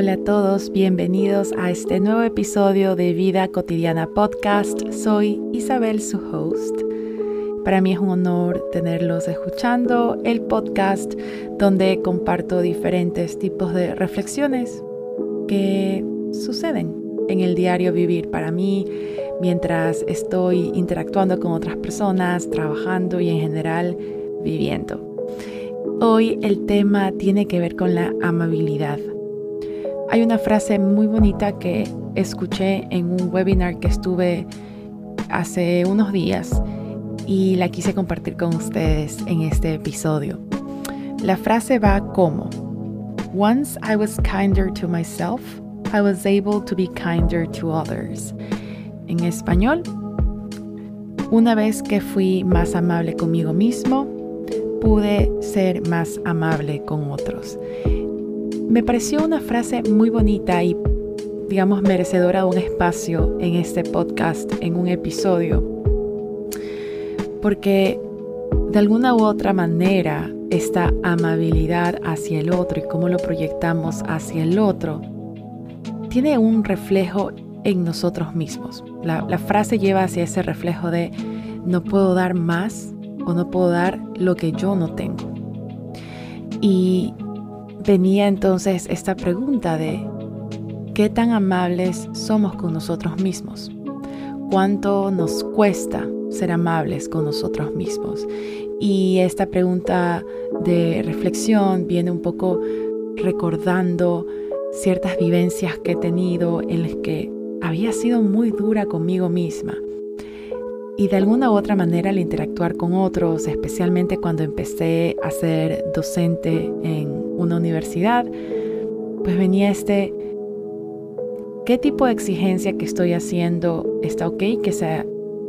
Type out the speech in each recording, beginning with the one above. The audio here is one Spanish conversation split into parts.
Hola a todos, bienvenidos a este nuevo episodio de Vida Cotidiana Podcast. Soy Isabel, su host. Para mí es un honor tenerlos escuchando el podcast donde comparto diferentes tipos de reflexiones que suceden en el diario vivir para mí mientras estoy interactuando con otras personas, trabajando y en general viviendo. Hoy el tema tiene que ver con la amabilidad. Hay una frase muy bonita que escuché en un webinar que estuve hace unos días y la quise compartir con ustedes en este episodio. La frase va como, Once I was kinder to myself, I was able to be kinder to others. En español, una vez que fui más amable conmigo mismo, pude ser más amable con otros. Me pareció una frase muy bonita y, digamos, merecedora de un espacio en este podcast, en un episodio, porque de alguna u otra manera esta amabilidad hacia el otro y cómo lo proyectamos hacia el otro tiene un reflejo en nosotros mismos. La, frase lleva hacia ese reflejo de no puedo dar más o no puedo dar lo que yo no tengo. Y venía entonces esta pregunta de qué tan amables somos con nosotros mismos, cuánto nos cuesta ser amables con nosotros mismos. Y esta pregunta de reflexión viene un poco recordando ciertas vivencias que he tenido en las que había sido muy dura conmigo misma. Y de alguna u otra manera al interactuar con otros, especialmente cuando empecé a ser docente en una universidad, pues venía este, ¿qué tipo de exigencia que estoy haciendo está ok que sea,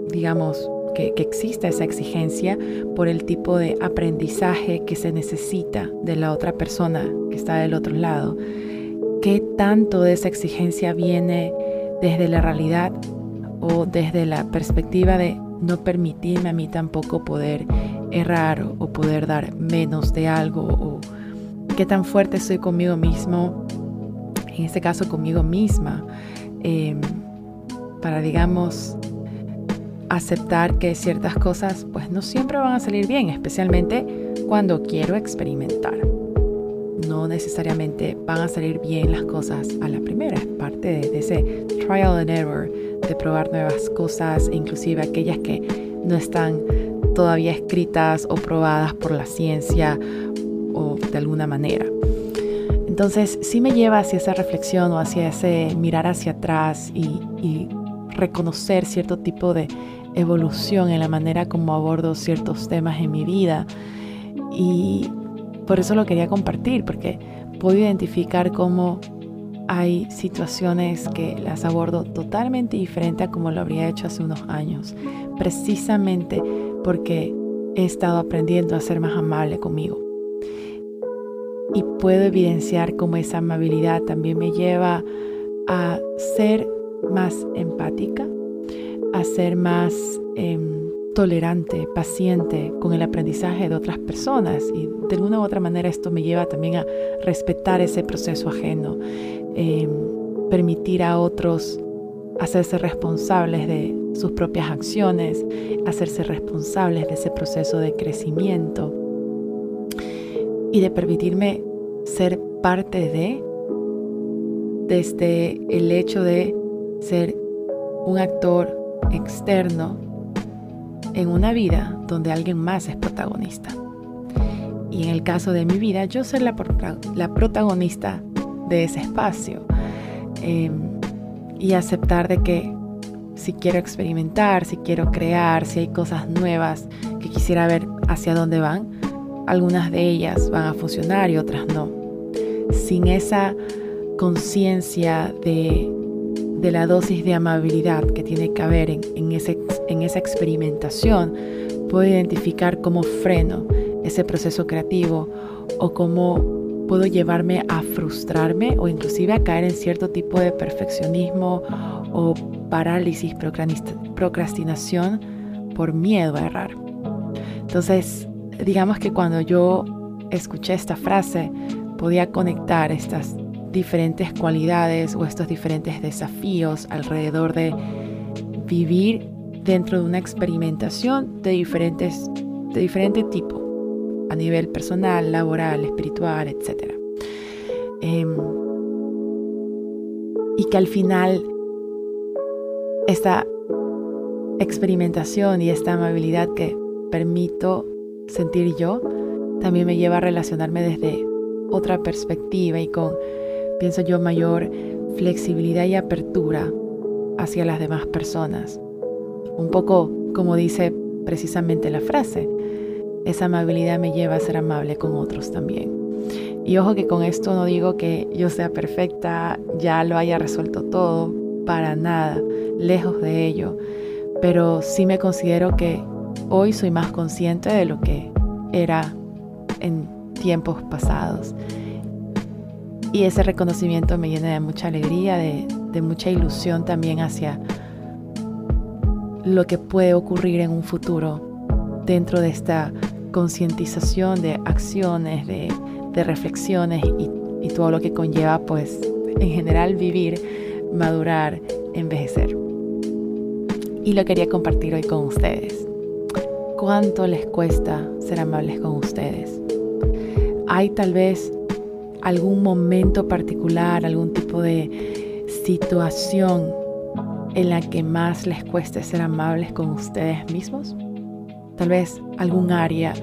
digamos, que, que exista esa exigencia por el tipo de aprendizaje que se necesita de la otra persona que está del otro lado? ¿Qué tanto de esa exigencia viene desde la realidad o desde la perspectiva de no permitirme a mí tampoco poder errar o poder dar menos de algo o qué tan fuerte soy conmigo mismo, en este caso conmigo misma, em, para digamos aceptar que ciertas cosas pues no siempre van a salir bien, especialmente cuando quiero experimentar. No necesariamente van a salir bien las cosas a la primera, es parte de, de ese trial and error, de probar nuevas cosas, inclusive aquellas que no están todavía escritas o probadas por la ciencia o de alguna manera. Entonces sí me lleva hacia esa reflexión o hacia ese mirar hacia atrás y, reconocer cierto tipo de evolución en la manera como abordo ciertos temas en mi vida. Y por eso lo quería compartir, porque puedo identificar cómo hay situaciones que las abordo totalmente diferente a como lo habría hecho hace unos años, precisamente porque he estado aprendiendo a ser más amable conmigo y puedo evidenciar cómo esa amabilidad también me lleva a ser más empática, a ser más em, tolerante, paciente con el aprendizaje de otras personas. Y de alguna u otra manera esto me lleva también a respetar ese proceso ajeno, em, permitir a otros hacerse responsables de sus propias acciones, hacerse responsables de ese proceso de crecimiento y de permitirme ser parte de, desde el hecho de ser un actor externo en una vida donde alguien más es protagonista. Y en el caso de mi vida, yo ser la, la protagonista de ese espacio. Em, y aceptar de que si quiero experimentar, si quiero crear, si hay cosas nuevas que quisiera ver hacia dónde van, algunas de ellas van a funcionar y otras no. Sin esa conciencia de, la dosis de amabilidad que tiene que haber en, en esa experimentación, puedo identificar cómo freno ese proceso creativo o cómo puedo llevarme a frustrarme o inclusive a caer en cierto tipo de perfeccionismo o parálisis, procrastinación por miedo a errar. Entonces, digamos que cuando yo escuché esta frase, podía conectar estas diferentes cualidades o estos diferentes desafíos alrededor de vivir dentro de una experimentación de diferentes de diferente tipo a nivel personal, laboral, espiritual, etc. Em, y que al final esta experimentación y esta amabilidad que permito sentir yo también me lleva a relacionarme desde otra perspectiva y con, pienso yo, mayor flexibilidad y apertura hacia las demás personas. Un poco como dice precisamente la frase, esa amabilidad me lleva a ser amable con otros también. Y ojo que con esto no digo que yo sea perfecta, ya lo haya resuelto todo, para nada, lejos de ello, pero sí me considero que hoy soy más consciente de lo que era en tiempos pasados. Y ese reconocimiento me llena de mucha alegría, de, mucha ilusión también hacia lo que puede ocurrir en un futuro dentro de esta concientización de acciones, de, de reflexiones y, y, todo lo que conlleva, pues, en general vivir, madurar, envejecer. Y lo quería compartir hoy con ustedes. ¿Cuánto les cuesta ser amables con ustedes? ¿Hay tal vez algún momento particular, algún tipo de situación en la que más les cueste ser amables con ustedes mismos? Tal vez algún área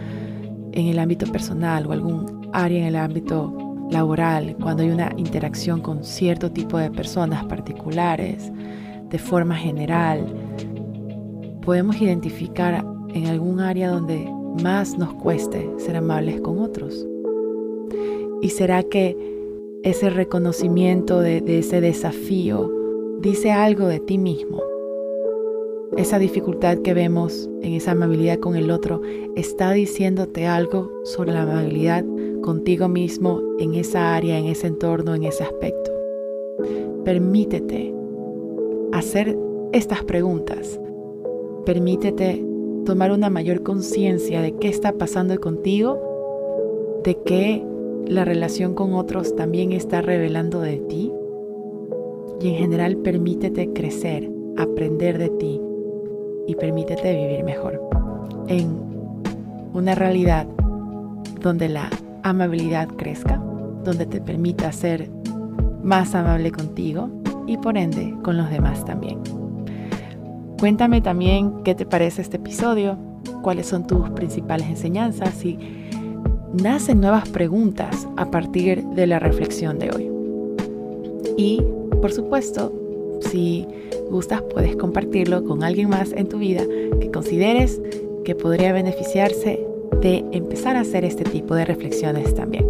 en el ámbito personal o algún área en el ámbito laboral, cuando hay una interacción con cierto tipo de personas particulares, de forma general, podemos identificar en algún área donde más nos cueste ser amables con otros. ¿Y será que ese reconocimiento de, ese desafío dice algo de ti mismo? Esa dificultad que vemos en esa amabilidad con el otro está diciéndote algo sobre la amabilidad contigo mismo en esa área, en ese entorno, en ese aspecto. Permítete hacer estas preguntas. Permítete tomar una mayor conciencia de qué está pasando contigo, de qué la relación con otros también está revelando de ti. Y en general permítete crecer, aprender de ti, y permítete vivir mejor en una realidad donde la amabilidad crezca, donde te permita ser más amable contigo y por ende con los demás también. Cuéntame también qué te parece este episodio, cuáles son tus principales enseñanzas y nacen nuevas preguntas a partir de la reflexión de hoy. Y, por supuesto, si gustas, puedes compartirlo con alguien más en tu vida que consideres que podría beneficiarse de empezar a hacer este tipo de reflexiones también.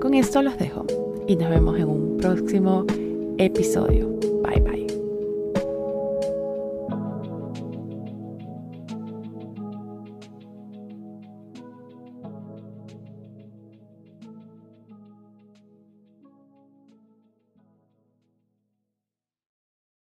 Con esto los dejo y nos vemos en un próximo episodio.